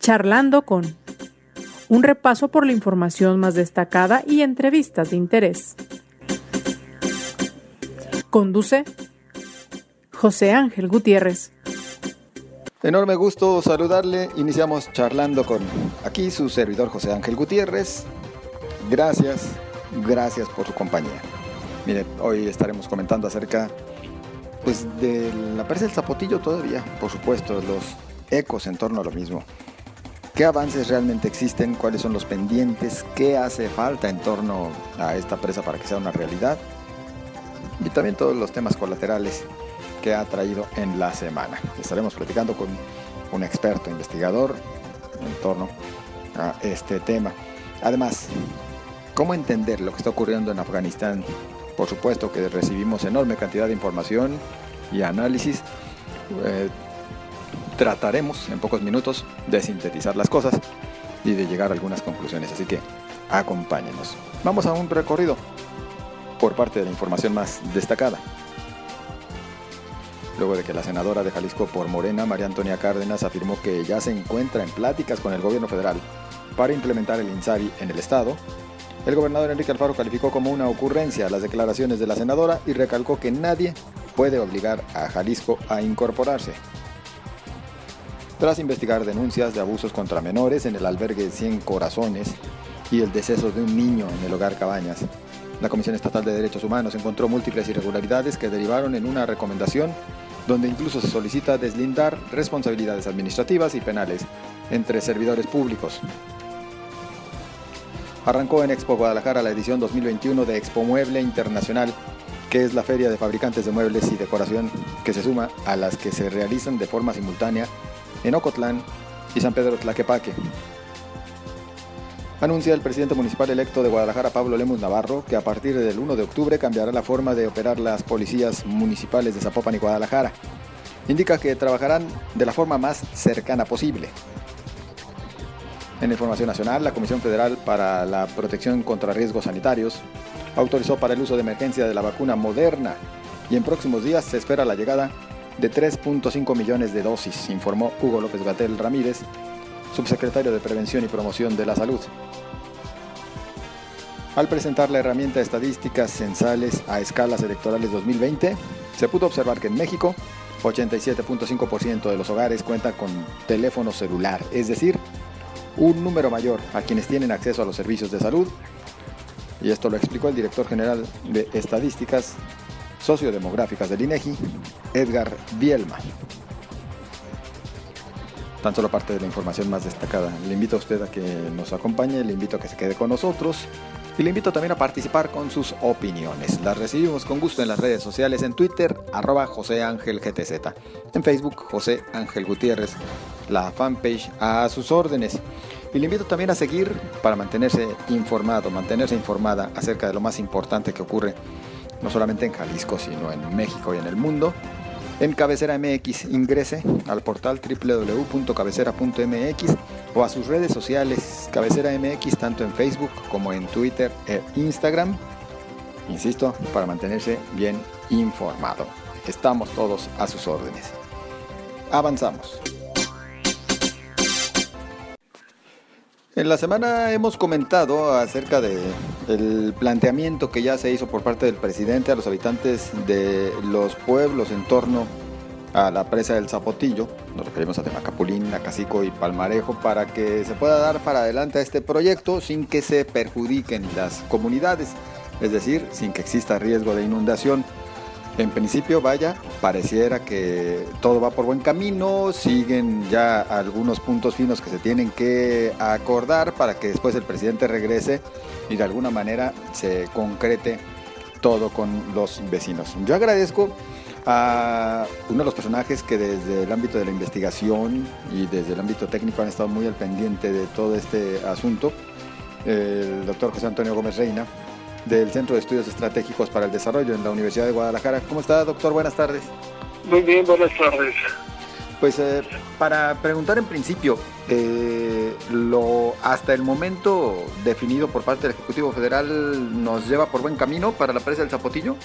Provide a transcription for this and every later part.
Charlando con un repaso por la información más destacada y entrevistas de interés. Conduce José Ángel Gutiérrez. Enorme gusto saludarle. Iniciamos charlando con aquí su servidor José Ángel Gutiérrez. Gracias, gracias por su compañía. Mire, hoy estaremos comentando acerca pues de la presa del Zapotillo todavía, por supuesto, los ecos en torno a lo mismo. ¿Qué avances realmente existen? ¿Cuáles son los pendientes? ¿Qué hace falta en torno a esta presa para que sea una realidad? Y también todos los temas colaterales que ha traído en la semana. Estaremos platicando con un experto investigador en torno a este tema. Además, ¿cómo entender lo que está ocurriendo en Afganistán? Por supuesto que recibimos enorme cantidad de información y análisis. Eh, trataremos en pocos minutos de sintetizar las cosas y de llegar a algunas conclusiones. Así que acompáñenos. Vamos a un recorrido por parte de la información más destacada luego de que la senadora de Jalisco por Morena, María Antonia Cárdenas, afirmó que ya se encuentra en pláticas con el gobierno federal para implementar el INSARI en el Estado, el gobernador Enrique Alfaro calificó como una ocurrencia las declaraciones de la senadora y recalcó que nadie puede obligar a Jalisco a incorporarse. Tras investigar denuncias de abusos contra menores en el albergue 100 Corazones y el deceso de un niño en el hogar Cabañas, la Comisión Estatal de Derechos Humanos encontró múltiples irregularidades que derivaron en una recomendación donde incluso se solicita deslindar responsabilidades administrativas y penales entre servidores públicos. Arrancó en Expo Guadalajara la edición 2021 de Expo Mueble Internacional, que es la feria de fabricantes de muebles y decoración que se suma a las que se realizan de forma simultánea en Ocotlán y San Pedro Tlaquepaque, anuncia el presidente municipal electo de Guadalajara, Pablo Lemus Navarro, que a partir del 1 de octubre cambiará la forma de operar las policías municipales de Zapopan y Guadalajara. Indica que trabajarán de la forma más cercana posible. En información nacional, la Comisión Federal para la Protección contra Riesgos Sanitarios autorizó para el uso de emergencia de la vacuna moderna y en próximos días se espera la llegada de 3.5 millones de dosis, informó Hugo López Gatel Ramírez, subsecretario de Prevención y Promoción de la Salud. Al presentar la herramienta estadísticas censales a escalas electorales 2020, se pudo observar que en México 87.5% de los hogares cuentan con teléfono celular, es decir, un número mayor a quienes tienen acceso a los servicios de salud. Y esto lo explicó el director general de Estadísticas Sociodemográficas del INEGI, Edgar Bielma tan solo parte de la información más destacada. Le invito a usted a que nos acompañe, le invito a que se quede con nosotros y le invito también a participar con sus opiniones. Las recibimos con gusto en las redes sociales, en Twitter, arroba José Ángel GTZ, en Facebook, José Ángel Gutiérrez, la fanpage a sus órdenes. Y le invito también a seguir para mantenerse informado, mantenerse informada acerca de lo más importante que ocurre no solamente en Jalisco, sino en México y en el mundo en Cabecera MX. Ingrese al portal www.cabecera.mx o a sus redes sociales Cabecera MX, tanto en Facebook como en Twitter e Instagram. Insisto, para mantenerse bien informado. Estamos todos a sus órdenes. Avanzamos. En la semana hemos comentado acerca de el planteamiento que ya se hizo por parte del presidente a los habitantes de los pueblos en torno a la presa del Zapotillo, nos referimos a Temacapulín, Acacico y Palmarejo, para que se pueda dar para adelante a este proyecto sin que se perjudiquen las comunidades, es decir, sin que exista riesgo de inundación. En principio, vaya, pareciera que todo va por buen camino, siguen ya algunos puntos finos que se tienen que acordar para que después el presidente regrese y de alguna manera se concrete todo con los vecinos. Yo agradezco a uno de los personajes que desde el ámbito de la investigación y desde el ámbito técnico han estado muy al pendiente de todo este asunto, el doctor José Antonio Gómez Reina, del Centro de Estudios Estratégicos para el Desarrollo en la Universidad de Guadalajara. ¿Cómo está, doctor? Buenas tardes. Muy bien, buenas tardes. Pues eh, para preguntar en principio, eh, lo hasta el momento definido por parte del Ejecutivo Federal nos lleva por buen camino para la presa del Zapotillo.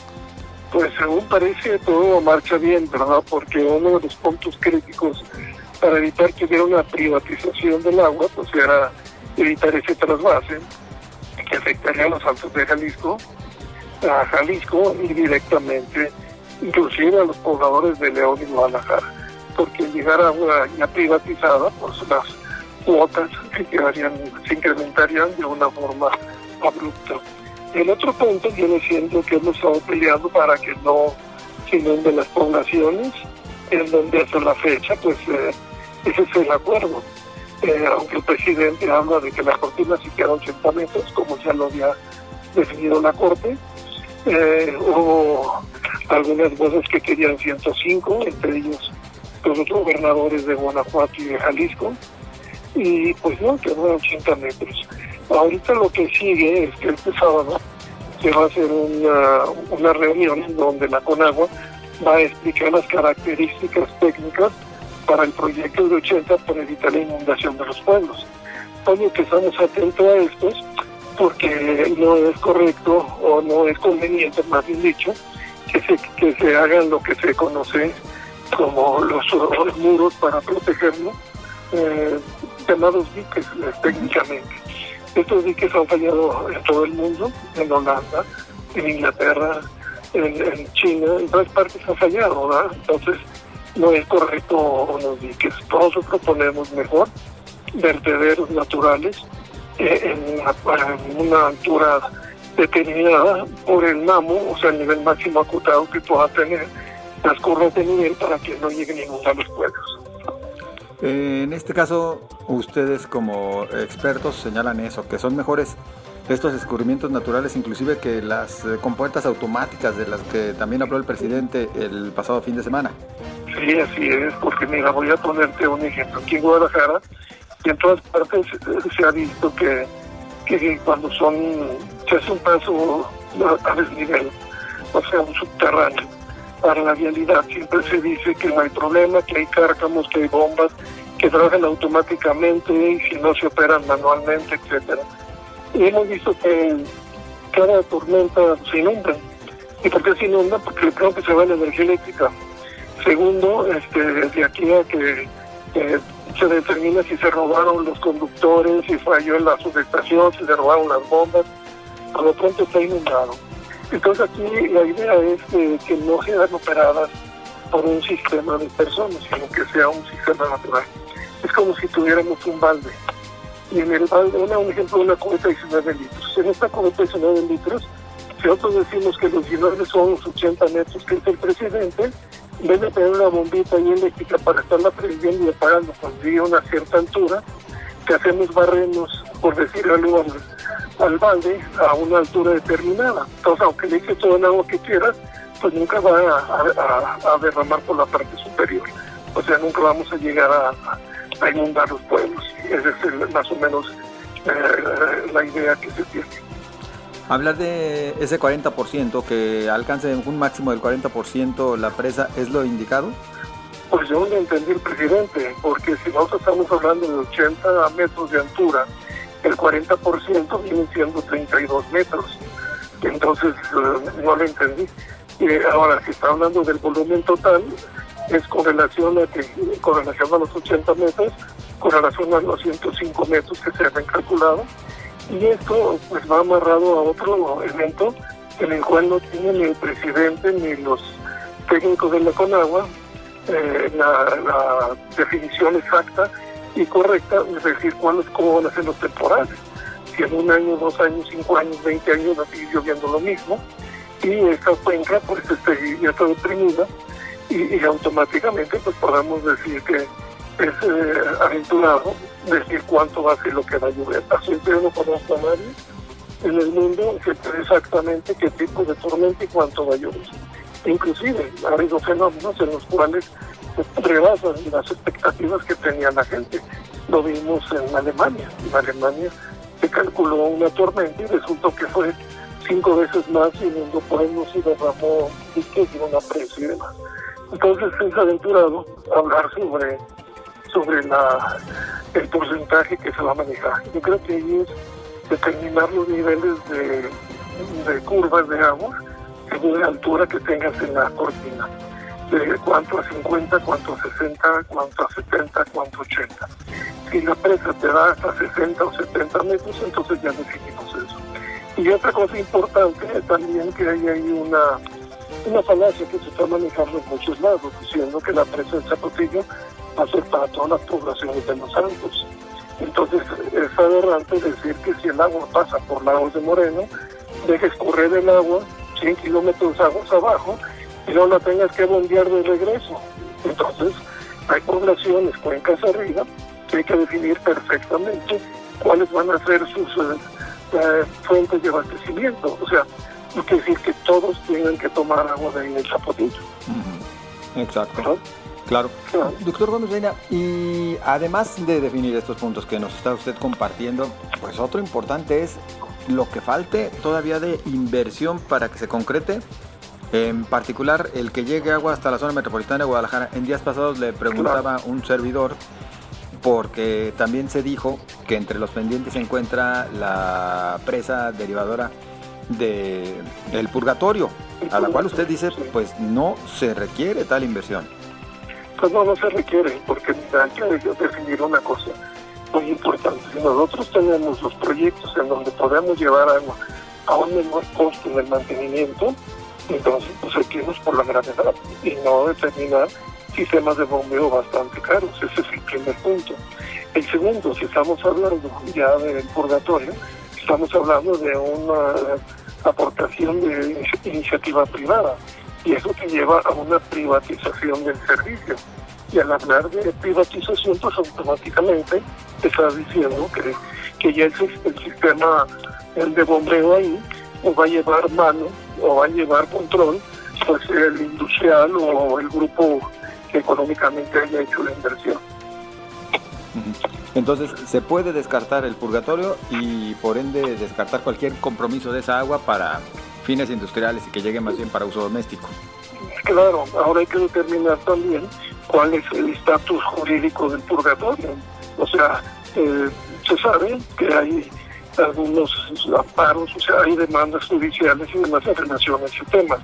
Pues según parece todo marcha bien, ¿verdad? Porque uno de los puntos críticos para evitar que hubiera una privatización del agua, pues era evitar ese trasvase que afectaría a los altos de Jalisco, a Jalisco y directamente, inclusive a los pobladores de León y Guadalajara, porque llegar agua ya privatizada, pues las cuotas se, quedarían, se incrementarían de una forma abrupta. El otro punto viene siendo que hemos estado peleando para que no se inunden las poblaciones, en donde hasta la fecha, pues eh, ese es el acuerdo. Eh, aunque el presidente habla de que la cortina sí queda 80 metros, como ya lo había definido la Corte, eh, hubo algunas voces que querían 105, entre ellos los otros gobernadores de Guanajuato y de Jalisco, y pues no, quedó 80 metros. Ahorita lo que sigue es que este sábado se va a hacer una, una reunión donde la Conagua va a explicar las características técnicas para el proyecto de 80 para evitar la inundación de los pueblos. Oye, que estamos atentos a estos porque no es correcto o no es conveniente, más bien dicho, que se, que hagan lo que se conoce como los, muros para protegerlo, eh, llamados diques eh, técnicamente. Estos diques han fallado en todo el mundo, en Holanda, en Inglaterra, en, China, en todas partes han fallado, ¿verdad? Entonces, no es correcto unos diques. Nosotros proponemos mejor vertederos naturales eh, en, una, altura determinada por el NAMO, o sea, el nivel máximo acotado que pueda tener las curvas nivel para que no lleguen ninguno a los pueblos. Eh, en este caso, ustedes como expertos señalan eso, que son mejores estos descubrimientos naturales, inclusive que las eh, compuertas automáticas de las que también habló el presidente el pasado fin de semana. Sí, así es, porque mira, voy a ponerte un ejemplo. Aquí en Guadalajara y en todas partes eh, se ha visto que, que cuando son, se hace un paso a desnivel, o sea, un subterráneo, para la vialidad siempre se dice que no hay problema, que hay cárcamos, que hay bombas, que trabajan automáticamente y si no se operan manualmente, etcétera. Y hemos visto que cada tormenta se inunda. ¿Y por qué se inunda? Porque creo que se va la energía eléctrica. Segundo, este, de aquí a que se determina si se robaron los conductores, si falló en la subestación, si se robaron las bombas, por lo pronto está inundado. Entonces aquí la idea es que, no sean operadas por un sistema de personas, sino que sea un sistema natural. Es como si tuviéramos un balde. Y en el balde, un ejemplo, una cubeta de 19 litros. En esta cubeta de 19 litros, si nosotros decimos que los 19 son los 80 metros que es el presidente, en vez de tener una bombita ahí eléctrica para estarla prendiendo y apagando cuando llegue a una cierta altura, que hacemos barrenos, por decir algo, al, balde a una altura determinada. Entonces, aunque le eches todo el agua que quieras, pues nunca va a, derramar por la parte superior. O sea, nunca vamos a llegar a, inundar los pueblos. Esa es más o menos eh, la idea que se tiene. Hablar de ese 40%, que alcance un máximo del 40% la presa, ¿es lo indicado? Pues yo no entendí el presidente, porque si nosotros estamos hablando de 80 metros de altura, el 40% viene siendo 32 metros. Entonces eh, no lo entendí. Y ahora, si está hablando del volumen total, es con relación a, que, con relación a los 80 metros, con relación a los 105 metros que se han calculado y esto pues va amarrado a otro evento en el cual no tiene ni el presidente ni los técnicos de la Conagua eh, la, definición exacta y correcta, es decir, cuándo, cómo van a ser los temporales. Si en un año, dos años, cinco años, veinte años va a seguir lloviendo lo mismo y esta cuenca pues este, ya está deprimida y, y automáticamente pues podamos decir que es eh, aventurado decir cuánto va a ser lo que va a llover. Así yo no conozco a nadie en el mundo que sabe exactamente qué tipo de tormenta y cuánto va a llover. Inclusive ha habido fenómenos en los cuales rebasan las expectativas que tenía la gente. Lo vimos en Alemania. En Alemania se calculó una tormenta y resultó que fue cinco veces más y mundo pueblos y derramó diques y una presa y demás. Entonces es aventurado hablar sobre sobre la, el porcentaje que se va a manejar. Yo creo que ahí es determinar los niveles de, curvas de agua según la altura que tengas en la cortina. de cuánto a 50, cuánto a 60, cuánto a 70, cuánto a 80. Si la presa te da hasta 60 o 70 metros, entonces ya definimos eso. Y otra cosa importante es también que hay ahí una, una falacia que se está manejando en muchos lados, diciendo que la presa del Zapotillo va a ser para todas las poblaciones de los Altos. Entonces es aberrante decir que si el agua pasa por Lagos de Moreno, dejes correr el agua 100 kilómetros aguas abajo y no la tengas que bombear de regreso. Entonces hay poblaciones, cuencas arriba, que hay que definir perfectamente cuáles van a ser sus eh, eh, fuentes de abastecimiento. O sea, no quiere decir que todos tengan que tomar agua de ahí en el Zapotillo. Exacto. Claro. Doctor Gómez Reina, y además de definir estos puntos que nos está usted compartiendo, pues otro importante es lo que falte todavía de inversión para que se concrete. En particular, el que llegue agua hasta la zona metropolitana de Guadalajara. En días pasados le preguntaba un servidor, porque también se dijo que entre los pendientes se encuentra la presa derivadora del el purgatorio, a la cual usted dice, pues no se requiere tal inversión. Pues no, no se requiere, porque hay que definir una cosa muy importante. Si nosotros tenemos los proyectos en donde podemos llevar agua a un menor costo en el mantenimiento, entonces pues hay que irnos por la gravedad y no determinar sistemas de bombeo bastante caros. Ese es el primer punto. El segundo, si estamos hablando ya del purgatorio, estamos hablando de una aportación de iniciativa privada y eso te lleva a una privatización del servicio. Y al hablar de privatización, pues automáticamente te estás diciendo que, que ya el, el sistema el de bombeo ahí o va a llevar mano o va a llevar control pues el industrial o el grupo que económicamente haya hecho la inversión. Entonces, se puede descartar el purgatorio y por ende descartar cualquier compromiso de esa agua para fines industriales y que llegue más bien para uso doméstico. Claro, ahora hay que determinar también cuál es el estatus jurídico del purgatorio. O sea, eh, se sabe que hay algunos amparos, o sea, hay demandas judiciales y demás en relación a ese tema.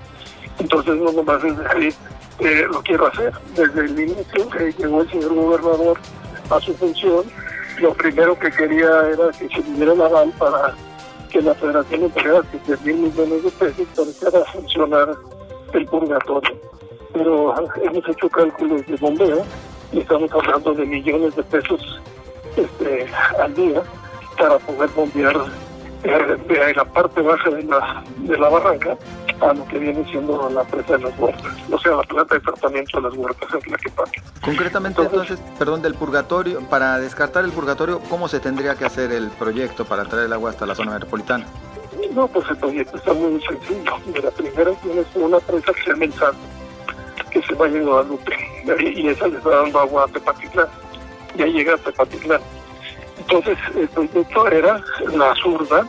Entonces, no nomás desde ahí eh, lo quiero hacer. Desde el inicio que llegó el señor gobernador a su función, lo primero que quería era que se diera la aval para que la Federación entregara 7 mil millones de pesos para funcionar el purgatorio. Pero hemos hecho cálculos de bombeo y estamos hablando de millones de pesos este, al día para poder bombear de la parte baja de la, de la barranca a lo que viene siendo la presa de las huertas, o sea, la planta de tratamiento de las huertas es la que pasa. Concretamente, entonces, perdón, del purgatorio, para descartar el purgatorio, ¿cómo se tendría que hacer el proyecto para traer el agua hasta la zona metropolitana? No, pues el proyecto está muy sencillo. Mira, primero tienes una presa que se llama El que se va a Guadalupe, y esa le está dando agua a Tepatitlán. Ya llega a Tepatitlán. Entonces, el proyecto era la zurda,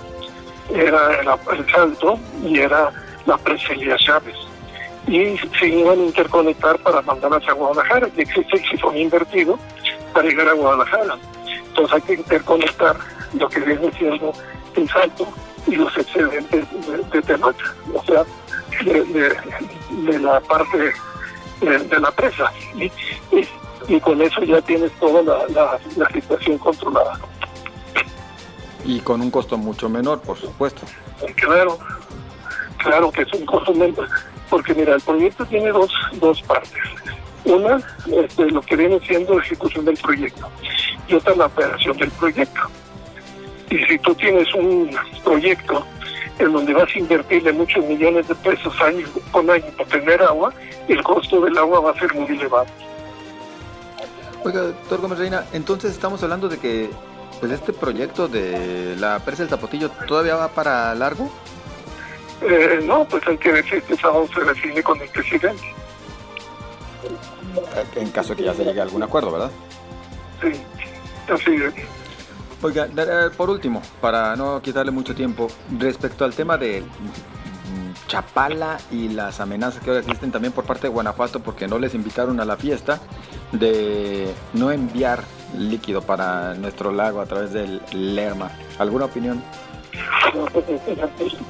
era el, salto y era la presa Elías Chávez. Y se iban a interconectar para mandar hacia Guadalajara, y existe el sifón invertido para llegar a Guadalajara. Entonces hay que interconectar lo que viene siendo el salto y los excedentes de, de o sea, de, la parte de, la presa. Y, con eso ya tienes toda la, la, situación controlada. Y con un costo mucho menor, por supuesto. Claro, claro que es un costo menor, porque mira, el proyecto tiene dos, dos partes. Una, este, lo que viene siendo la ejecución del proyecto, y otra la operación del proyecto. Y si tú tienes un proyecto en donde vas a invertirle muchos millones de pesos año con año para tener agua, el costo del agua va a ser muy elevado. Oiga, doctor Gómez Reina, entonces estamos hablando de que pues este proyecto de la presa del Zapotillo todavía va para largo. Eh, no, pues hay que ver si este sábado se define con el presidente. En caso de que ya se llegue a algún acuerdo, ¿verdad? Sí, así es. Oiga, por último, para no quitarle mucho tiempo, respecto al tema de Chapala y las amenazas que ahora existen también por parte de Guanajuato porque no les invitaron a la fiesta de no enviar líquido para nuestro lago a través del Lerma. ¿Alguna opinión? Pues,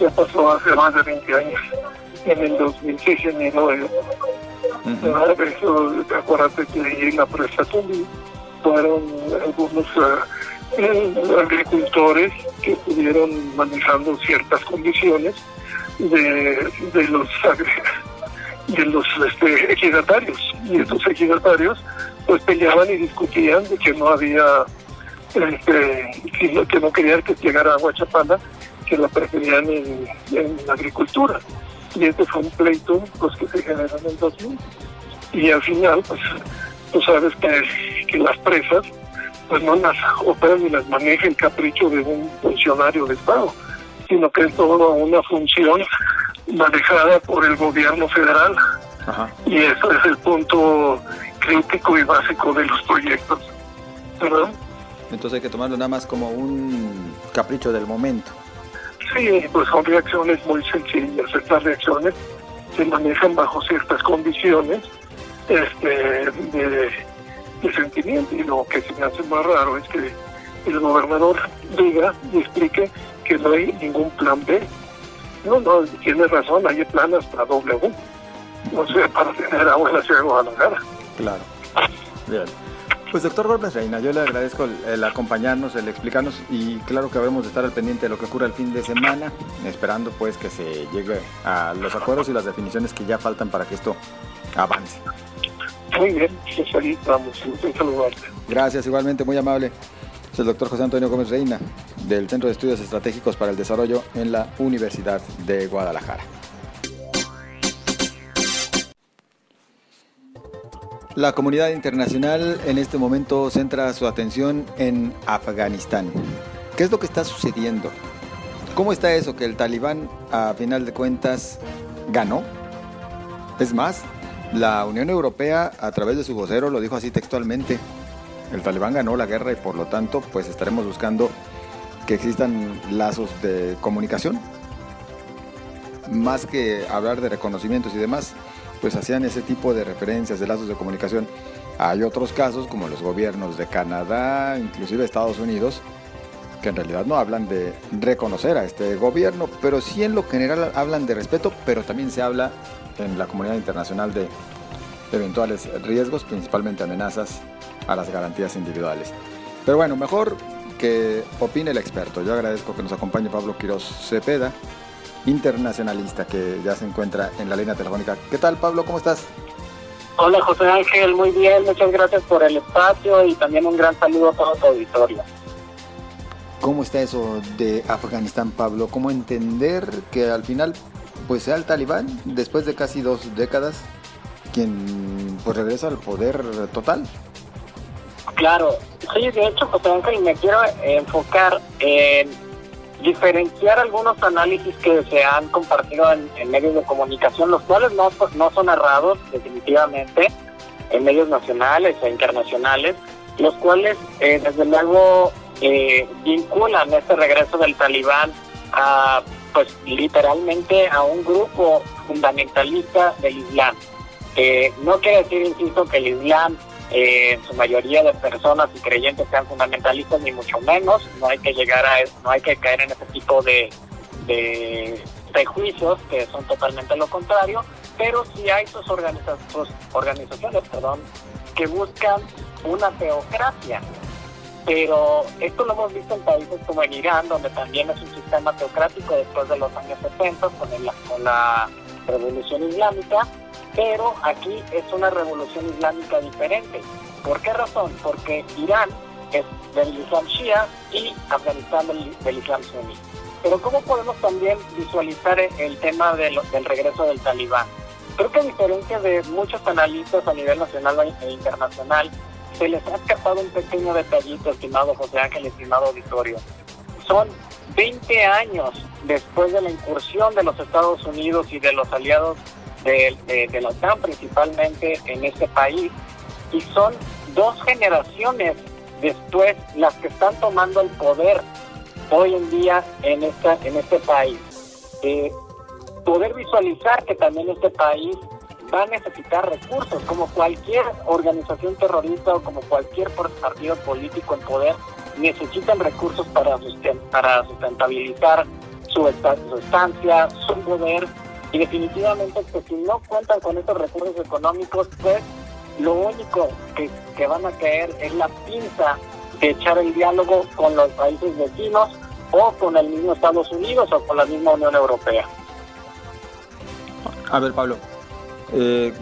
ya pasó hace más de 20 años. En el 2006 enero Uh acuérdate que en la presa fueron algunos eh, agricultores que estuvieron manejando ciertas condiciones de, de los de los este, ejidatarios y estos ejidatarios pues peleaban y discutían de que no había este, que no querían que llegara agua chapala que la preferían en, la agricultura. Y este fue un pleito pues que se generó en el 2000 y al final pues tú sabes que, que las presas pues no las operan ni las maneja el capricho de un funcionario de Estado, sino que es toda una función manejada por el gobierno federal. Y eso es el punto crítico y básico de los proyectos. ¿verdad? Entonces hay que tomarlo nada más como un capricho del momento. Sí, pues son reacciones muy sencillas. Estas reacciones se manejan bajo ciertas condiciones este, de, de sentimiento. Y lo que se me hace más raro es que el gobernador diga y explique que no hay ningún plan B. No, no, tiene razón, hay plan hasta U. No sé, para tener agua en la ciudad de Guadalajara. Claro. Bien. Pues doctor Gómez Reina, yo le agradezco el, acompañarnos, el explicarnos y claro que habremos de estar al pendiente de lo que ocurra el fin de semana, esperando pues que se llegue a los acuerdos y las definiciones que ya faltan para que esto avance. Muy bien, pues ahí vamos, un saludarte. Gracias, igualmente, muy amable. Es el doctor José Antonio Gómez Reina, del Centro de Estudios Estratégicos para el Desarrollo en la Universidad de Guadalajara. La comunidad internacional en este momento centra su atención en Afganistán. ¿Qué es lo que está sucediendo? ¿Cómo está eso que el talibán a final de cuentas ganó? Es más, la Unión Europea a través de su vocero lo dijo así textualmente. El talibán ganó la guerra y por lo tanto pues estaremos buscando que existan lazos de comunicación. Más que hablar de reconocimientos y demás, pues hacían ese tipo de referencias de lazos de comunicación. Hay otros casos como los gobiernos de Canadá, inclusive Estados Unidos, que en realidad no hablan de reconocer a este gobierno, pero sí en lo general hablan de respeto, pero también se habla en la comunidad internacional de eventuales riesgos, principalmente amenazas a las garantías individuales. Pero bueno, mejor que opine el experto. Yo agradezco que nos acompañe Pablo Quiroz Cepeda, internacionalista que ya se encuentra en la línea telefónica. ¿Qué tal, Pablo? ¿Cómo estás? Hola, José Ángel. Muy bien. Muchas gracias por el espacio y también un gran saludo a todo tu auditorio. ¿Cómo está eso de Afganistán, Pablo? ¿Cómo entender que al final pues sea el talibán, después de casi dos décadas, quien pues regresa al poder total? Claro, sí, de hecho, José Ángel, me quiero enfocar en diferenciar algunos análisis que se han compartido en, medios de comunicación, los cuales no, no son errados, definitivamente, en medios nacionales e internacionales, los cuales, eh, desde luego, eh, vinculan este regreso del talibán a, pues, literalmente a un grupo fundamentalista del Islam. no quiere decir, insisto, que el Islam eh, en su mayoría de personas y creyentes sean fundamentalistas ni mucho menos. No hay que llegar a no hay que caer en ese tipo de, prejuicios que son totalmente lo contrario. Pero sí hay sus, organizaciones perdón que buscan una teocracia. Pero esto lo hemos visto en países como en Irán donde también es un sistema teocrático después de los años 70 con, con la revolución islámica pero aquí es una revolución islámica diferente. ¿Por qué razón? Porque Irán es del Islam Shia y Afganistán del, Islam Sunni. Pero ¿cómo podemos también visualizar el tema del regreso del talibán? Creo que a diferencia de muchos analistas a nivel nacional e internacional, se les ha escapado un pequeño detallito, estimado José Ángel, estimado auditorio. Son 20 años después de la incursión de los Estados Unidos y de los aliados de, la OTAN principalmente en este país y son dos generaciones después las que están tomando el poder hoy en día en esta en este país. Eh, poder visualizar que también este país va a necesitar recursos, como cualquier organización terrorista o como cualquier partido político en poder, necesitan recursos para, para sustentabilizar su, su estancia, su poder Y definitivamente que si no cuentan con estos recursos económicos, pues lo único que, que van a caer es la pinza de echar el diálogo con los países vecinos o con el mismo Estados Unidos o con la misma Unión Europea. A ver, Pablo, eh,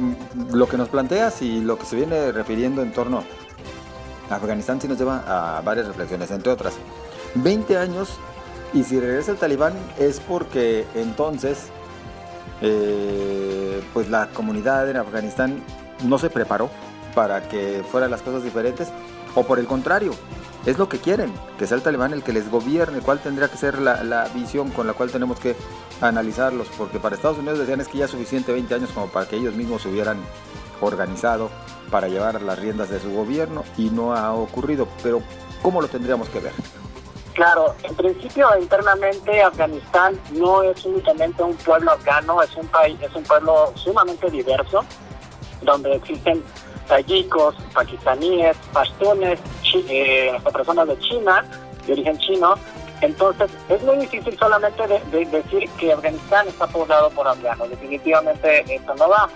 lo que nos planteas y lo que se viene refiriendo en torno a Afganistán sí nos lleva a varias reflexiones, entre otras. 20 años y si regresa el talibán es porque entonces eh, pues la comunidad en Afganistán no se preparó para que fueran las cosas diferentes o por el contrario, es lo que quieren, que sea el talibán el que les gobierne, cuál tendría que ser la, visión con la cual tenemos que analizarlos, porque para Estados Unidos decían es que ya es suficiente 20 años como para que ellos mismos se hubieran organizado para llevar las riendas de su gobierno y no ha ocurrido, pero ¿cómo lo tendríamos que ver? Claro, en principio internamente Afganistán no es únicamente un pueblo afgano, es un país, es un pueblo sumamente diverso, donde existen tayikos, pakistaníes, pashtunes, eh, personas de China, de origen chino. Entonces, es muy difícil solamente de, decir que Afganistán está poblado por afganos. Definitivamente eso no va.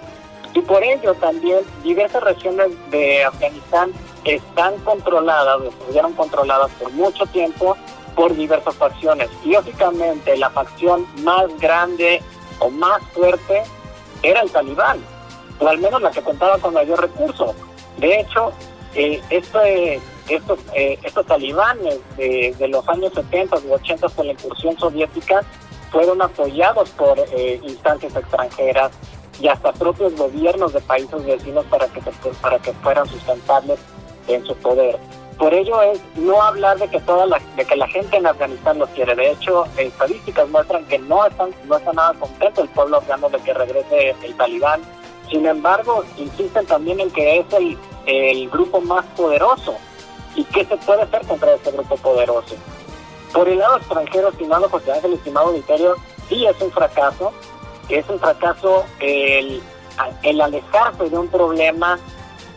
Y por ello también diversas regiones de Afganistán están controladas, estuvieron controladas por mucho tiempo por diversas facciones. Y lógicamente la facción más grande o más fuerte era el talibán o al menos la que contaba con mayor recurso. De hecho, eh, este, estos, eh, estos talibanes de, los años 70 u 80 con la incursión soviética fueron apoyados por eh, instancias extranjeras y hasta propios gobiernos de países vecinos para que fueran sustentables en su poder. Por ello es no hablar de que toda la, de que la gente en Afganistán los quiere. De hecho, estadísticas muestran que no están, no está nada contento el pueblo afgano de que regrese el talibán sin embargo, insisten también en que es el, el grupo más poderoso. ¿Y qué se puede hacer contra este grupo poderoso? Por el lado extranjero, estimado José Ángel, estimado auditorio, sí es un fracaso. Es un fracaso el, el alejarse de un problema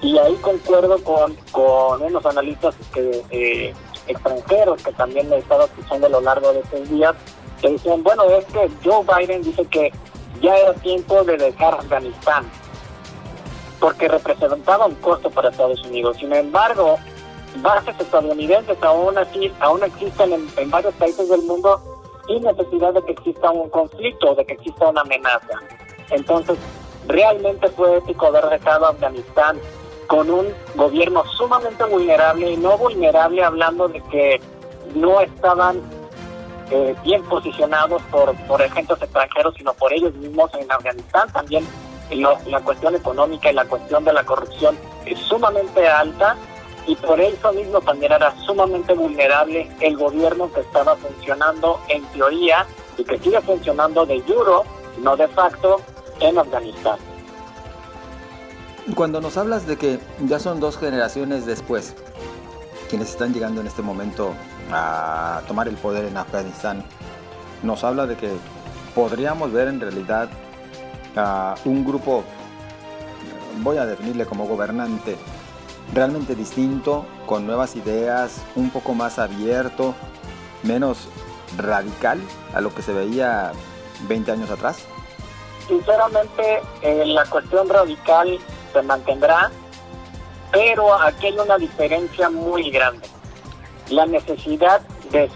y ahí concuerdo con, con unos analistas que, eh, extranjeros que también he estado escuchando a lo largo de estos días, que dicen, bueno, es que Joe Biden dice que ya era tiempo de dejar Afganistán, porque representaba un costo para Estados Unidos. Sin embargo, bases estadounidenses aún así aún existen en, varios países del mundo sin necesidad de que exista un conflicto de que exista una amenaza. Entonces, realmente fue ético haber dejado Afganistán con un gobierno sumamente vulnerable y no vulnerable hablando de que no estaban eh, bien posicionados por, por agentes extranjeros, sino por ellos mismos en Afganistán. También la cuestión económica y la cuestión de la corrupción es sumamente alta y por eso mismo también era sumamente vulnerable el gobierno que estaba funcionando en teoría y que sigue funcionando de juro, no de facto, en Afganistán. Cuando nos hablas de que ya son dos generaciones después, quienes están llegando en este momento a tomar el poder en Afganistán, nos habla de que podríamos ver en realidad a un grupo, voy a definirle como gobernante, realmente distinto, con nuevas ideas, un poco más abierto, menos radical a lo que se veía 20 años atrás? Sinceramente, la cuestión radical se mantendrá, pero aquí hay una diferencia muy grande la necesidad de,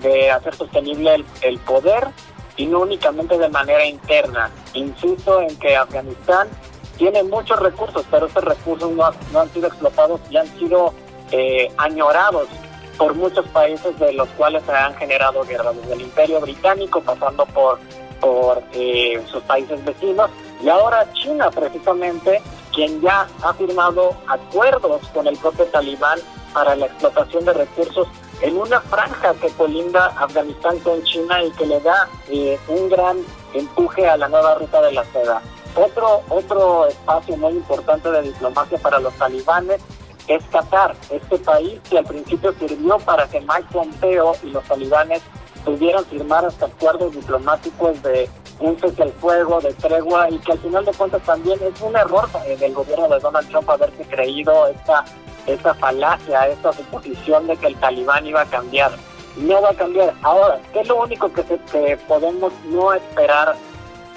de hacer sostenible el, poder y no únicamente de manera interna. Insisto en que Afganistán tiene muchos recursos, pero estos recursos no, han sido explotados y han sido eh, añorados por muchos países de los cuales se han generado guerras, desde el Imperio Británico, pasando por, por eh, sus países vecinos, y ahora China precisamente, quien ya ha firmado acuerdos con el propio talibán para la explotación de recursos en una franja que colinda Afganistán con China y que le da eh, un gran empuje a la nueva ruta de la seda. Otro, otro espacio muy importante de diplomacia para los talibanes es Qatar, este país que al principio sirvió para que Mike Pompeo y los talibanes pudieran firmar hasta acuerdos diplomáticos de un cese al fuego, de tregua, y que al final de cuentas también es un error eh, del gobierno de Donald Trump haberse creído esta esa falacia, esa suposición de que el talibán iba a cambiar. No va a cambiar. Ahora, ¿qué es lo único que, podemos no esperar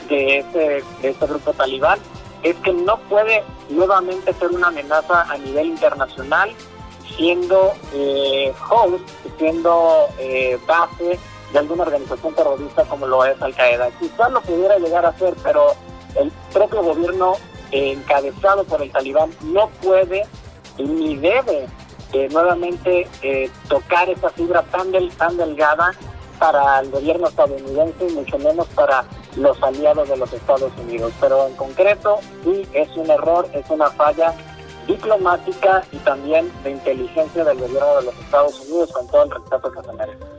de este, de este grupo talibán es que no puede nuevamente ser una amenaza a nivel internacional siendo eh, host, siendo eh, base de alguna organización terrorista como lo es Al Qaeda. Quizás lo pudiera llegar a ser, pero el propio gobierno encabezado por el talibán no puede ni debe eh, nuevamente eh, tocar esa fibra tan, del, tan delgada para el gobierno estadounidense y mucho menos para los aliados de los Estados Unidos. Pero en concreto, sí es un error, es una falla diplomática y también de inteligencia del gobierno de los Estados Unidos con todo el respeto que se merece.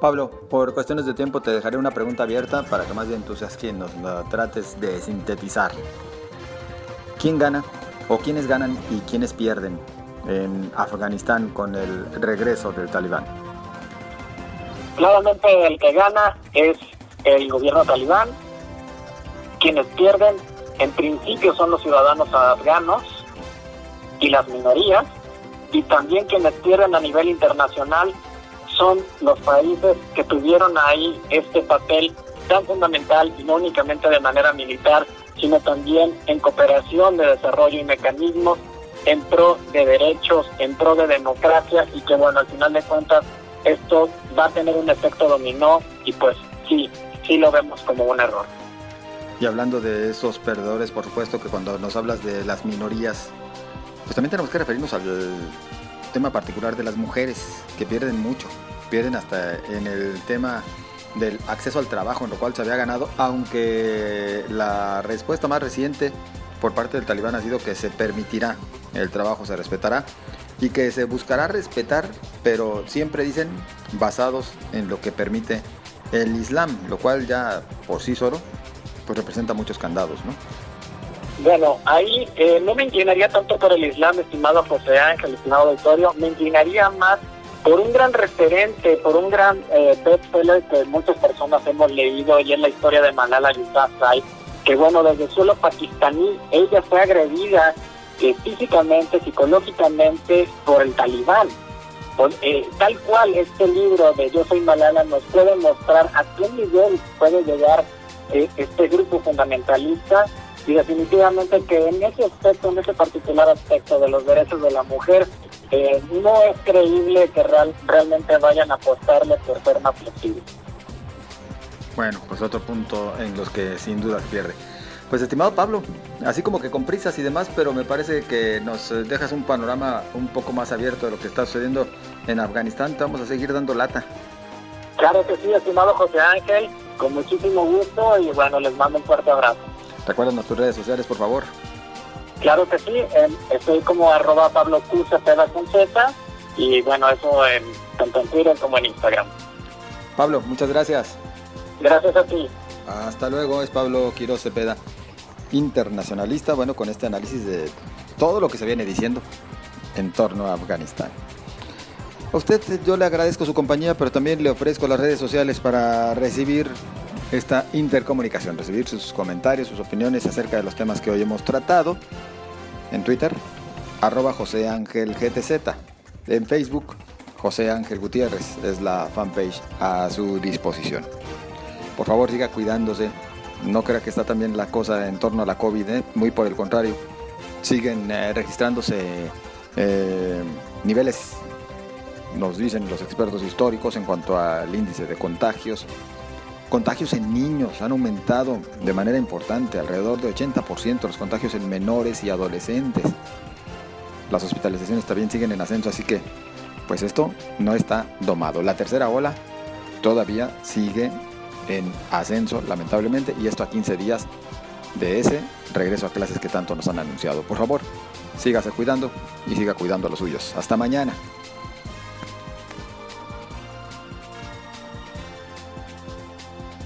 Pablo, por cuestiones de tiempo te dejaré una pregunta abierta para que más bien tú seas quien nos trates de sintetizar. ¿Quién gana o quiénes ganan y quiénes pierden en Afganistán con el regreso del talibán? Claramente el que gana es el gobierno talibán. Quienes pierden en principio son los ciudadanos afganos y las minorías. Y también quienes pierden a nivel internacional son los países que tuvieron ahí este papel tan fundamental y no únicamente de manera militar, sino también en cooperación de desarrollo y mecanismos en pro de derechos, en pro de democracia y que bueno, al final de cuentas esto va a tener un efecto dominó y pues sí, sí lo vemos como un error. Y hablando de esos perdedores, por supuesto que cuando nos hablas de las minorías, pues también tenemos que referirnos al tema particular de las mujeres, que pierden mucho, pierden hasta en el tema del acceso al trabajo, en lo cual se había ganado, aunque la respuesta más reciente por parte del talibán ha sido que se permitirá el trabajo, se respetará y que se buscará respetar, pero siempre dicen basados en lo que permite el Islam, lo cual ya por sí solo pues representa muchos candados, ¿no? Bueno, ahí eh, no me inclinaría tanto por el Islam, estimado José Ángel, estimado auditorio, me inclinaría más por un gran referente, por un gran eh, bestseller que muchas personas hemos leído y es la historia de Malala Yousafzai, que bueno, desde el suelo pakistaní, ella fue agredida eh, físicamente, psicológicamente por el talibán. Eh, tal cual este libro de Yo soy Malala nos puede mostrar a qué nivel puede llegar eh, este grupo fundamentalista y definitivamente que en ese aspecto, en ese particular aspecto de los derechos de la mujer, eh, no es creíble que real, realmente vayan a apostarle por ser más flexibles. Bueno, pues otro punto en los que sin duda pierde. Pues estimado Pablo, así como que con prisas y demás, pero me parece que nos dejas un panorama un poco más abierto de lo que está sucediendo en Afganistán. Te vamos a seguir dando lata. Claro que sí, estimado José Ángel, con muchísimo gusto y bueno, les mando un fuerte abrazo. Recuerden tus redes sociales, por favor. Claro que sí, estoy como arroba Pablo Q, con Z y bueno, eso en, tanto en Twitter como en Instagram. Pablo, muchas gracias. Gracias a ti. Hasta luego, es Pablo Quiroz Cepeda, internacionalista, bueno, con este análisis de todo lo que se viene diciendo en torno a Afganistán. A usted yo le agradezco su compañía, pero también le ofrezco las redes sociales para recibir esta intercomunicación, recibir sus comentarios, sus opiniones acerca de los temas que hoy hemos tratado. En Twitter, arroba José Ángel GTZ. En Facebook, José Ángel Gutiérrez es la fanpage a su disposición. Por favor, siga cuidándose. No crea que está también la cosa en torno a la COVID, ¿eh? muy por el contrario. Siguen eh, registrándose eh, niveles, nos dicen los expertos históricos, en cuanto al índice de contagios Contagios en niños han aumentado de manera importante, alrededor de 80% los contagios en menores y adolescentes. Las hospitalizaciones también siguen en ascenso, así que pues esto no está domado. La tercera ola todavía sigue en ascenso, lamentablemente, y esto a 15 días de ese regreso a clases que tanto nos han anunciado. Por favor, sígase cuidando y siga cuidando a los suyos. Hasta mañana.